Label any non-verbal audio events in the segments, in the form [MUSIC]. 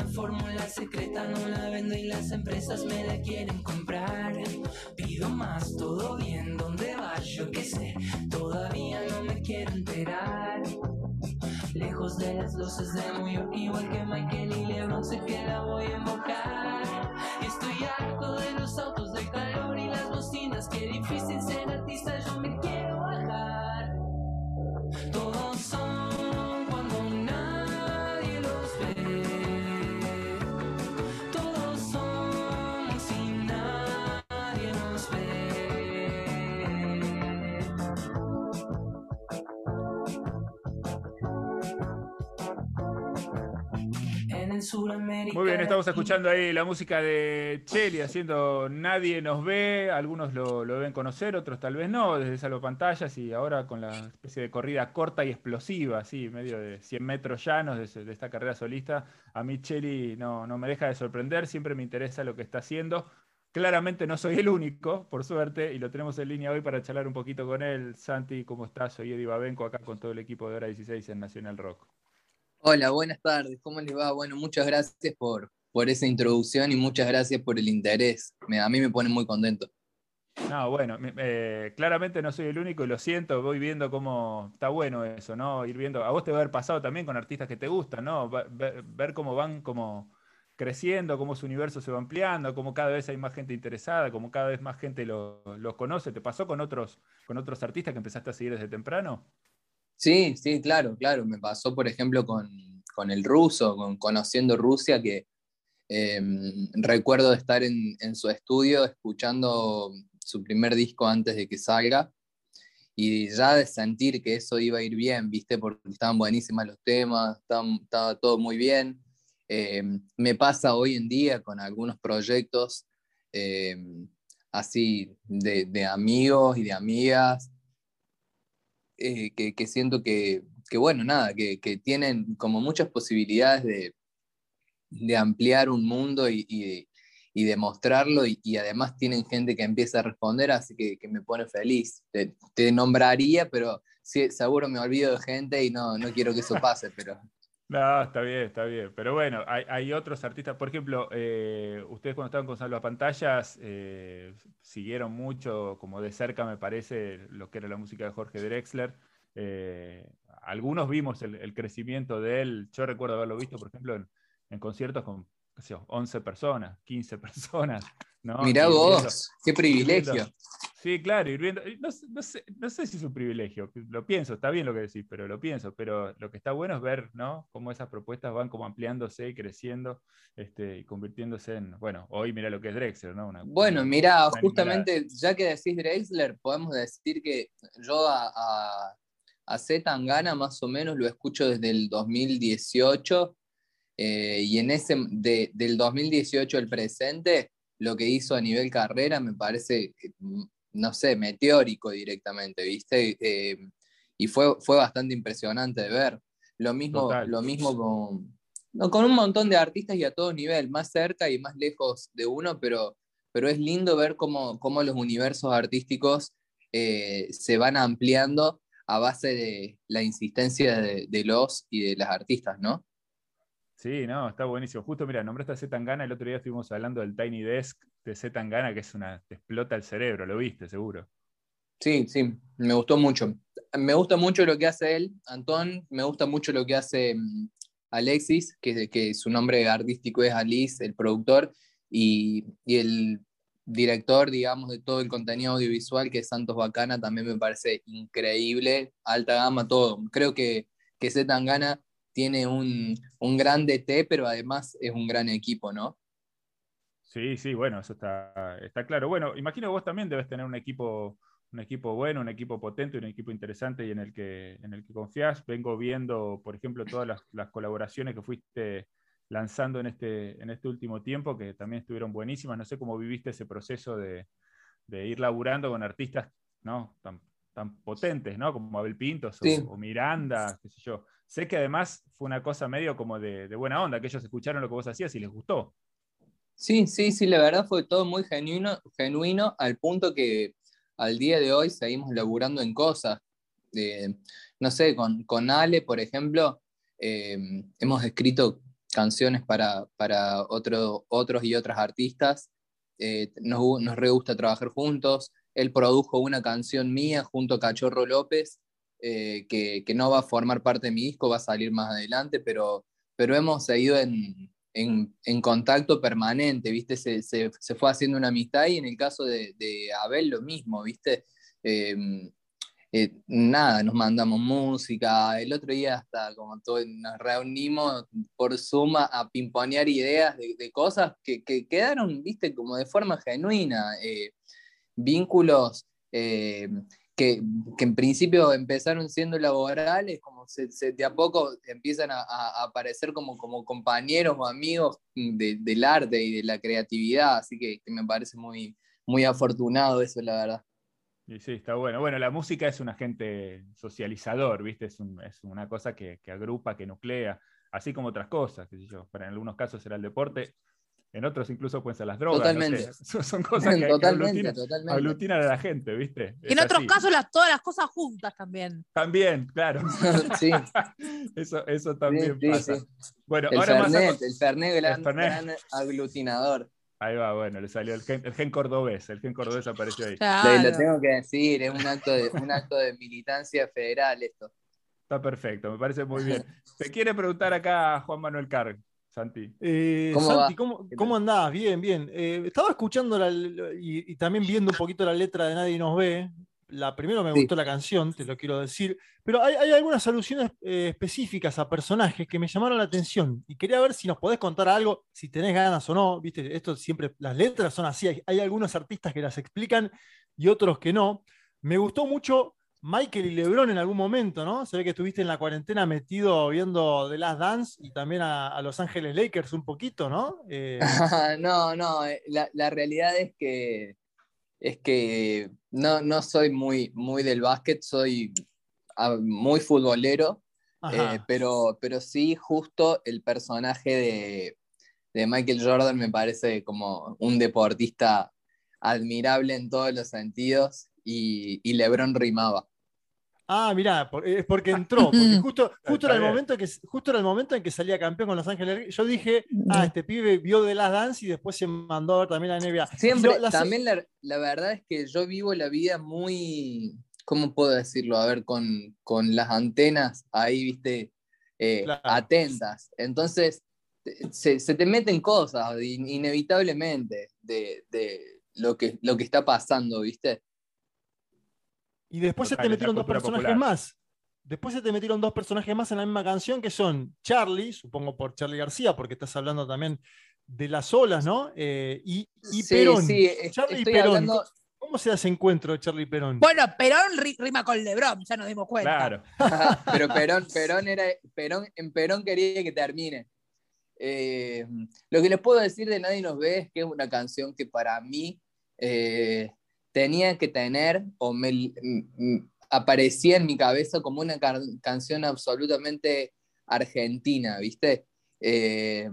una fórmula secreta, no la vendo y las empresas me la quieren comprar. Pido más, todo bien, ¿dónde vas? Yo qué sé, todavía no me quiero enterar. Lejos de las luces de New York, igual que Michael y LeBron, sé que la voy a invocar. Estoy harto de los autos de calor y las bocinas, qué difícil ser Suramérica. Muy bien, estamos escuchando ahí la música de Cheli haciendo Nadie nos ve, algunos lo, lo deben conocer, otros tal vez no, desde Salvo Pantallas y ahora con la especie de corrida corta y explosiva, así, medio de 100 metros llanos de esta carrera solista. A mí Cheli no, no me deja de sorprender, siempre me interesa lo que está haciendo. Claramente no soy el único, por suerte, y lo tenemos en línea hoy para charlar un poquito con él. Santi, ¿cómo estás? Soy Eddie Babenco, acá con todo el equipo de Hora 16 en Nacional Rock. Hola, buenas tardes, ¿cómo les va? Bueno, muchas gracias por, por esa introducción y muchas gracias por el interés. Me- a mí me pone muy contento. No, bueno, eh, claramente no soy el único y lo siento, voy viendo cómo está bueno eso, ¿no? Ir viendo, a vos te va a haber pasado también con artistas que te gustan, ¿no? Ver, cómo van creciendo, cómo su universo se va ampliando, cómo cada vez hay más gente interesada, cómo cada vez más gente lo- los conoce. ¿Te pasó con otros, con otros artistas que empezaste a seguir desde temprano? Sí, sí, claro, claro. Me pasó, por ejemplo, con, con el ruso, con Conociendo Rusia, que eh, recuerdo estar en, en su estudio escuchando su primer disco antes de que salga y ya de sentir que eso iba a ir bien, ¿viste? Porque estaban buenísimas los temas, estaban- estaba todo muy bien. Eh, me pasa hoy en día con algunos proyectos eh, así de, de amigos y de amigas eh, que, siento que, bueno, nada, que, tienen como muchas posibilidades de, ampliar un mundo y, y, y demostrarlo y, y además tienen gente que empieza a responder, así que, me pone feliz. Te, te nombraría, pero sí, seguro me olvido de gente y no, no quiero que eso pase, pero... No, está bien, está bien. Pero bueno, hay, hay otros artistas, por ejemplo, eh, ustedes cuando estaban con Salva Pantallas eh, siguieron mucho, como de cerca me parece, lo que era la música de Jorge Drexler. Eh, algunos vimos el, el crecimiento de él, yo recuerdo haberlo visto, por ejemplo, en, en conciertos con qué sé yo, 11 personas, 15 [LAUGHS] personas. ¿no? Mirá Ir vos, viendo- qué privilegio. Sí, claro, ir viendo. No, sé- no sé, no sé si es un privilegio, lo pienso, está bien lo que decís, pero lo pienso. Pero lo que está bueno es ver, ¿no? Cómo esas propuestas van como ampliándose y creciendo este, y convirtiéndose en. Bueno, hoy mira lo que es Drexler, ¿no? Una- Bueno, mira, justamente ya que decís Drexler, podemos decir que yo a, a, a Z Tangana más o menos lo escucho desde el 2018 eh, y en ese, de- del 2018 al presente, lo que hizo a nivel carrera me parece, mm, no sé, meteórico directamente, ¿viste? Eh, y fue, fue bastante impresionante de ver. Lo mismo, Total. lo mismo con, no, con un montón de artistas y a todo nivel, más cerca y más lejos de uno, pero, pero es lindo ver cómo, cómo los universos artísticos eh, se van ampliando a base de la insistencia de, de los y de las artistas, ¿no? Sí, no, está buenísimo. Justo, mira, nombraste a Z Tangana, el otro día estuvimos hablando del Tiny Desk de Z Tangana, que es una. te explota el cerebro, lo viste, seguro. Sí, sí, me gustó mucho. Me gusta mucho lo que hace él, Antón, me gusta mucho lo que hace mm, Alexis, que, que su nombre artístico es Alice, el productor, y, y el director, digamos, de todo el contenido audiovisual, que es Santos Bacana, también me parece increíble, alta gama, todo. Creo que, que Z Tangana tiene un, un gran DT, pero además es un gran equipo, ¿no? Sí, sí, bueno, eso está, está claro. Bueno, imagino que vos también debes tener un equipo, un equipo bueno, un equipo potente, un equipo interesante y en el que, en el que confías. Vengo viendo, por ejemplo, todas las, las colaboraciones que fuiste lanzando en este, en este último tiempo, que también estuvieron buenísimas. No sé cómo viviste ese proceso de, de ir laburando con artistas ¿no? tan, tan potentes, ¿no? Como Abel Pintos o, o Miranda, qué sé yo. Sé que además fue una cosa medio como de, de buena onda, que ellos escucharon lo que vos hacías y les gustó. Sí, sí, sí, la verdad fue todo muy genuino, genuino al punto que al día de hoy seguimos laburando en cosas. Eh, no sé, con, con Ale, por ejemplo, eh, hemos escrito canciones para, para otro, otros y otras artistas. Eh, nos, nos re gusta trabajar juntos. Él produjo una canción mía junto a Cachorro López, que, que, no va a formar parte de mi disco, va a salir más adelante, pero, pero hemos seguido en, en, contacto permanente, ¿viste? Se, se, fue haciendo una amistad y en el caso de, Abel lo mismo, ¿viste? Eh, eh, nada, nos mandamos música. El otro día hasta como todo, nos reunimos por suma a pimponear ideas de, de cosas que, que, quedaron, viste, como de forma genuina. Eh, vínculos eh, que, en principio empezaron siendo laborales, como se, de a poco empiezan a, aparecer como, como compañeros o amigos de, del arte y de la creatividad. Así que, me parece muy, muy afortunado eso, la verdad. Sí, sí, está bueno. Bueno, la música es un agente socializador, ¿viste? Es, es una cosa que, que, agrupa, que nuclea, así como otras cosas, qué yo. Pero en algunos casos será el deporte, en otros incluso pueden ser las drogas. Totalmente. No sé. [LAUGHS] Son [LAUGHS] cosas que, totalmente, aglutinan, totalmente. aglutinan, a la gente, ¿viste? Es en otros casos las, todas las cosas juntas también. También, claro. [LAUGHS] sí. eso, eso también sí, pasa. Sí. Bueno, el ahora Fernet, más el Fernet, gran, el Fernet. gran aglutinador. Ahí va, bueno, le salió el gen, el gen, cordobés, el gen cordobés apareció ahí. Claro. Lo, tengo que decir, es un acto, de, un acto de militancia federal esto. Está perfecto, me parece muy bien. Te quiere preguntar acá Juan Manuel Carg, Santi. Eh, ¿Cómo Santi, ¿cómo, ¿cómo, andás? Bien, bien. Eh, estaba escuchando la, y, y, también viendo un poquito la letra de Nadie nos ve. La, primero me gustó la canción, te lo quiero decir, pero hay, hay algunas alusiones eh, específicas a personajes que me llamaron la atención y quería ver si nos podés contar algo, si tenés ganas o no, viste, esto siempre, las letras son así, hay, hay algunos artistas que las explican y otros que no. Me gustó mucho Michael y Lebron en algún momento, ¿no? Se ve que estuviste en la cuarentena metido viendo The Last Dance y también a, a Los Ángeles Lakers un poquito, ¿no? Eh... [LAUGHS] no, no, eh, la, la realidad es que es que no, no soy muy, muy del básquet, soy ah, muy futbolero, eh, pero, pero sí justo el personaje de, de, Michael Jordan me parece como un deportista admirable en todos los sentidos y, y Lebron rimaba. Ah, mirá, es porque entró, porque [LAUGHS] justo, justo, era el momento que, justo era el momento en que salía campeón con Los Ángeles. Yo dije, ah, este pibe vio de las Dance y después se mandó a ver también la NBA. Siempre, la, también la, la, verdad es que yo vivo la vida muy, ¿cómo puedo decirlo? A ver, con, con las antenas ahí, viste, eh, claro. atentas. Entonces, se, se, te meten cosas, inevitablemente, de, de lo, que, lo que está pasando, viste. Y después Total, se te metieron dos personajes popular. más. Después se te metieron dos personajes más en la misma canción que son Charlie, supongo por Charlie García, porque estás hablando también de las olas, ¿no? Eh, y, y sí, Perón. Sí, Charlie y Perón. Hablando... ¿Cómo se hace encuentro de Charlie y Perón? Bueno, Perón rima con Lebron, ya nos dimos cuenta. Claro. [LAUGHS] Pero Perón, Perón era, Perón, en Perón quería que termine. Eh, lo que les puedo decir de Nadie nos ve es que es una canción que para mí eh, tenía que tener o me, aparecía en mi cabeza como una can canción absolutamente argentina, ¿viste? Eh,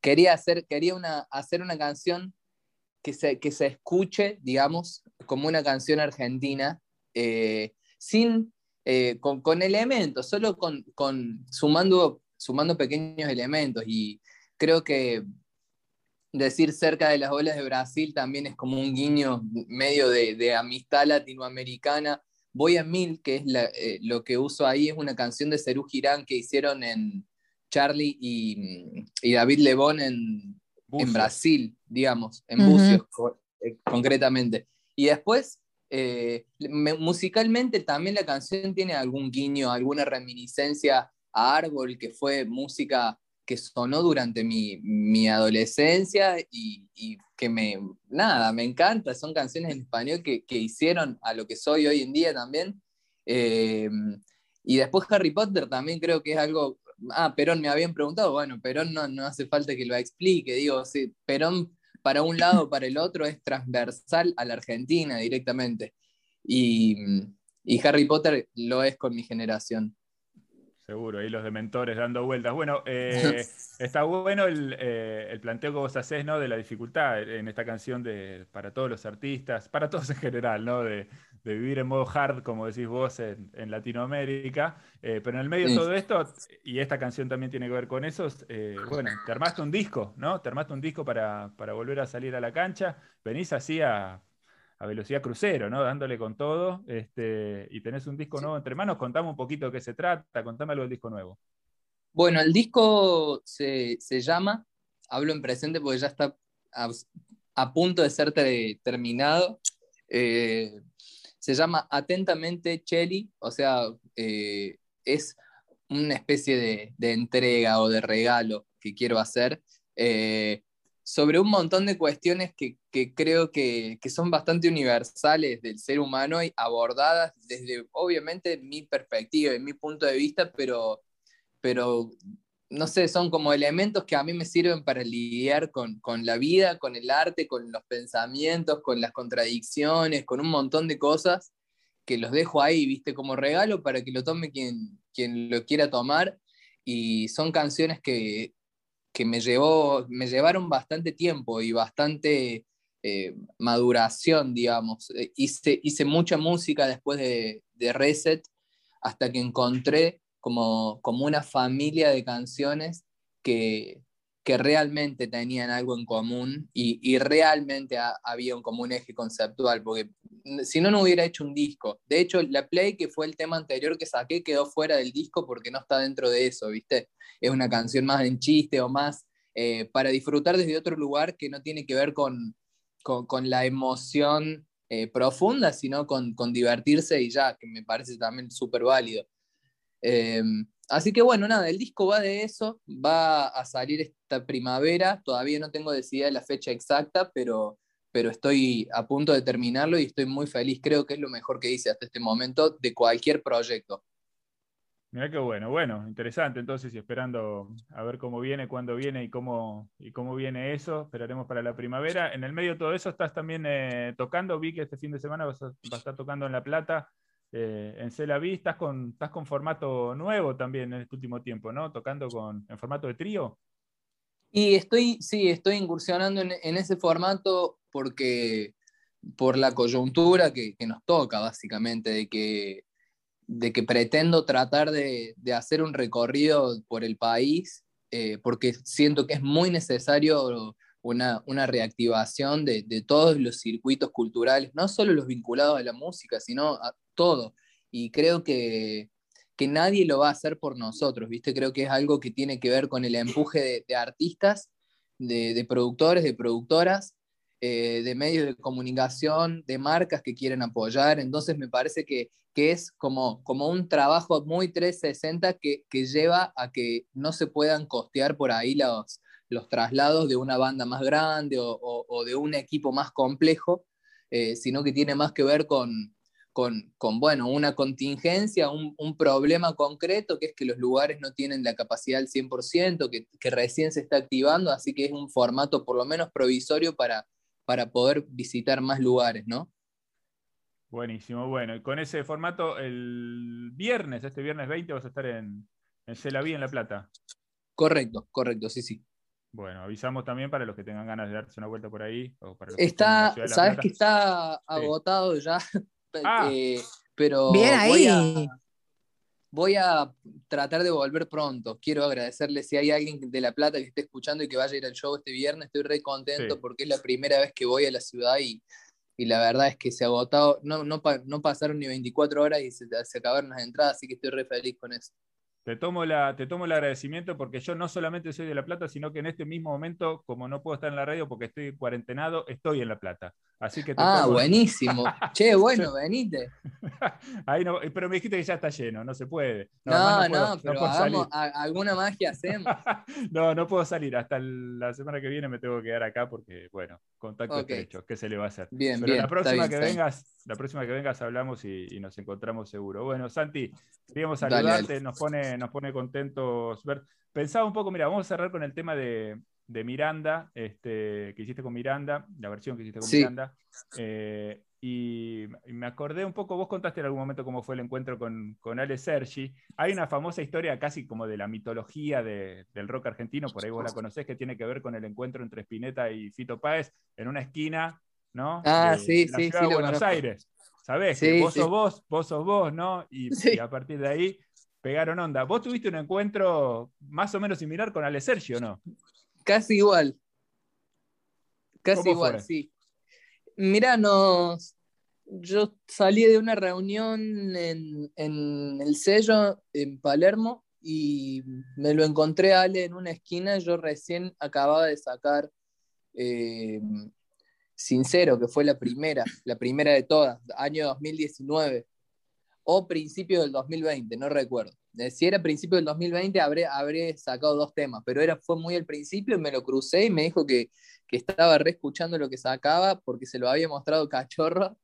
quería hacer, quería una, hacer una canción que se, que se escuche, digamos, como una canción argentina, eh, sin, eh, con, con, elementos, solo con, con, sumando, sumando pequeños elementos. Y creo que decir cerca de las olas de Brasil también es como un guiño medio de, de amistad latinoamericana. Voy a Mil, que es la, eh, lo que uso ahí, es una canción de Cerú Girán que hicieron en Charlie y, y David Lebón en, en, Brasil, digamos, en uh -huh. Bucios co eh, concretamente. Y después, eh, me, musicalmente también la canción tiene algún guiño, alguna reminiscencia a Árbol, que fue música que sonó durante mi, mi adolescencia y, y, que me, nada, me encanta, son canciones en español que, que hicieron a lo que soy hoy en día también. Eh, y después Harry Potter también creo que es algo, ah, Perón me habían preguntado, bueno, Perón no, no hace falta que lo explique, digo, sí, Perón para un lado, para el otro es transversal a la Argentina directamente. Y, y Harry Potter lo es con mi generación. Seguro, ahí los dementores dando vueltas. Bueno, [LAUGHS] eh, está bueno el, eh, el, planteo que vos hacés, ¿no? De la dificultad en esta canción de, para todos los artistas, para todos en general, ¿no? De, de vivir en modo hard, como decís vos, en, en Latinoamérica. Eh, pero en el medio de todo esto, y esta canción también tiene que ver con eso, bueno, te armaste un disco, ¿no? Te armaste un disco para, para volver a salir a la cancha. Venís así a, a velocidad crucero, ¿no? Dándole con todo. Este, y tenés un disco nuevo entre manos. Contame un poquito de qué se trata, contame algo del disco nuevo. Bueno, el disco se, se llama, hablo en presente porque ya está a, a punto de ser te- terminado. Eh, se llama Atentamente Chelly, o sea, eh, es una especie de, de entrega o de regalo que quiero hacer eh, sobre un montón de cuestiones que, que creo que, que son bastante universales del ser humano y abordadas desde, obviamente, mi perspectiva y mi punto de vista, pero pero no sé, son como elementos que a mí me sirven para lidiar con, con la vida, con el arte, con los pensamientos, con las contradicciones, con un montón de cosas que los dejo ahí, viste, como regalo para que lo tome quien, quien lo quiera tomar. Y son canciones que, que me, llevó, me llevaron bastante tiempo y bastante eh, maduración, digamos. Eh, hice, hice mucha música después de, Reset hasta que encontré como, como una familia de canciones que, que realmente tenían algo en común y, y realmente ha- había un común eje conceptual, porque si no, no hubiera hecho un disco. De hecho, La Play, que fue el tema anterior que saqué, quedó fuera del disco porque no está dentro de eso, ¿viste? Es una canción más en chiste o más eh, para disfrutar desde otro lugar que no tiene que ver con, con, la emoción eh, profunda, sino con, con divertirse y ya, que me parece también súper válido. Eh, así que bueno, nada, el disco va de eso, va a salir esta primavera, todavía no tengo decidida la fecha exacta, pero, pero estoy a punto de terminarlo y estoy muy feliz, creo que es lo mejor que hice hasta este momento de cualquier proyecto. Mirá qué bueno, bueno, interesante entonces y esperando a ver cómo viene, cuándo viene y cómo, y cómo viene eso, esperaremos para la primavera. En el medio de todo eso estás también eh, tocando, vi que este fin de semana vas a, vas a estar tocando en La Plata, eh, en Celaví, estás con, estás con formato nuevo también en este último tiempo, ¿no? Tocando con, en formato de trío. Y estoy, sí, estoy incursionando en, ese formato porque por la coyuntura que, nos toca, básicamente, de que, de que pretendo tratar de, hacer un recorrido por el país, eh, porque siento que es muy necesario una, una reactivación de, todos los circuitos culturales, no solo los vinculados a la música, sino a todo. Y creo que, que nadie lo va a hacer por nosotros, ¿viste? Creo que es algo que tiene que ver con el empuje de, artistas, de, productores, de productoras, eh, de medios de comunicación, de marcas que quieren apoyar. Entonces me parece que, que es como, como un trabajo muy 360 que, que lleva a que no se puedan costear por ahí los, los traslados de una banda más grande o, o, o de un equipo más complejo, eh, sino que tiene más que ver con, con, con bueno, una contingencia, un, un, problema concreto, que es que los lugares no tienen la capacidad al 100%, que, que recién se está activando, así que es un formato por lo menos provisorio para, para poder visitar más lugares, ¿no? Buenísimo, bueno, y con ese formato, el viernes, este viernes 20, vas a estar en, en Celaví, en La Plata. Correcto, correcto, sí, sí. Bueno, avisamos también para los que tengan ganas de darse una vuelta por ahí. O para los está, que sabes que está agotado ya, ah. eh, pero Bien ahí. Voy, a, voy a tratar de volver pronto. Quiero agradecerle si hay alguien de La Plata que esté escuchando y que vaya a ir al show este viernes. Estoy re contento sí. porque es la primera vez que voy a la ciudad y, y la verdad es que se ha agotado. No, no, no pasaron ni 24 horas y se, se acabaron las entradas, así que estoy re feliz con eso. Te tomo, la, te tomo el agradecimiento porque yo no solamente soy de La Plata, sino que en este mismo momento, como no puedo estar en la radio porque estoy cuarentenado, estoy en La Plata. Así que te ah, buenísimo. [LAUGHS] che, bueno, venite. [LAUGHS] Ahí no, pero me dijiste que ya está lleno, no se puede. No, no, no, puedo, no pero hagamos, a, alguna magia hacemos. [LAUGHS] no, no puedo salir. Hasta la semana que viene me tengo que quedar acá porque, bueno, contacto okay. estrecho. ¿Qué se le va a hacer? Bien, pero bien. La próxima bien, que vengas, la próxima que vengas hablamos y, y, nos encontramos seguro. Bueno, Santi, queríamos saludarte, dale, dale. nos pone, nos pone contentos ver. Pensaba un poco, mira, vamos a cerrar con el tema de, de Miranda, este, que hiciste con Miranda, la versión que hiciste con sí. Miranda. Eh, y, y, me acordé un poco, vos contaste en algún momento cómo fue el encuentro con, con Ale Sergi. Hay una famosa historia casi como de la mitología de, del rock argentino, por ahí vos la conocés, que tiene que ver con el encuentro entre Spinetta y Fito Páez en una esquina, ¿no? Ah, de, sí, la sí, ciudad sí. de Buenos Aires. sabés que Sí, vos sí. sos vos, vos sos vos, ¿no? Y, y a partir de ahí pegaron onda. Vos tuviste un encuentro más o menos similar con Ale Sergio, ¿no? Casi igual. Casi ¿Cómo igual, sí. Mirá, nos... yo salí de una reunión en, en el sello en Palermo y me lo encontré a Ale en una esquina. Yo recién acababa de sacar eh, Sincero, que fue la primera, la primera de todas, año 2019 o principio del 2020, no recuerdo. Eh, Si era principio del 2020, habré, habré sacado dos temas, pero era, fue muy al principio y me lo crucé y me dijo que, que estaba re escuchando lo que sacaba porque se lo había mostrado cachorro.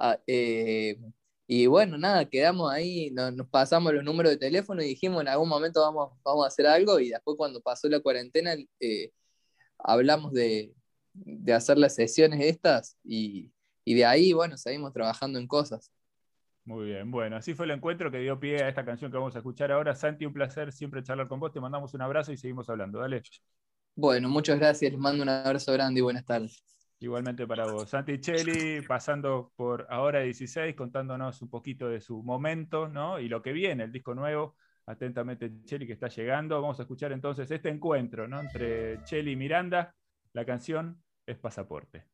Ah, eh, y bueno, nada, quedamos ahí, no- nos pasamos los números de teléfono y dijimos en algún momento vamos, vamos a hacer algo y después cuando pasó la cuarentena eh, hablamos de, de hacer las sesiones estas y, y de ahí, bueno, seguimos trabajando en cosas. Muy bien, bueno, así fue el encuentro que dio pie a esta canción que vamos a escuchar ahora. Santi, un placer siempre charlar con vos. Te mandamos un abrazo y seguimos hablando. Dale. Bueno, muchas gracias, les mando un abrazo grande y buenas tardes. Igualmente para vos. Santi Cheli pasando por ahora 16, contándonos un poquito de su momento, ¿no? Y lo que viene, el disco nuevo. Atentamente Cheli que está llegando. Vamos a escuchar entonces este encuentro, ¿no? Entre Cheli y Miranda. La canción es Pasaporte.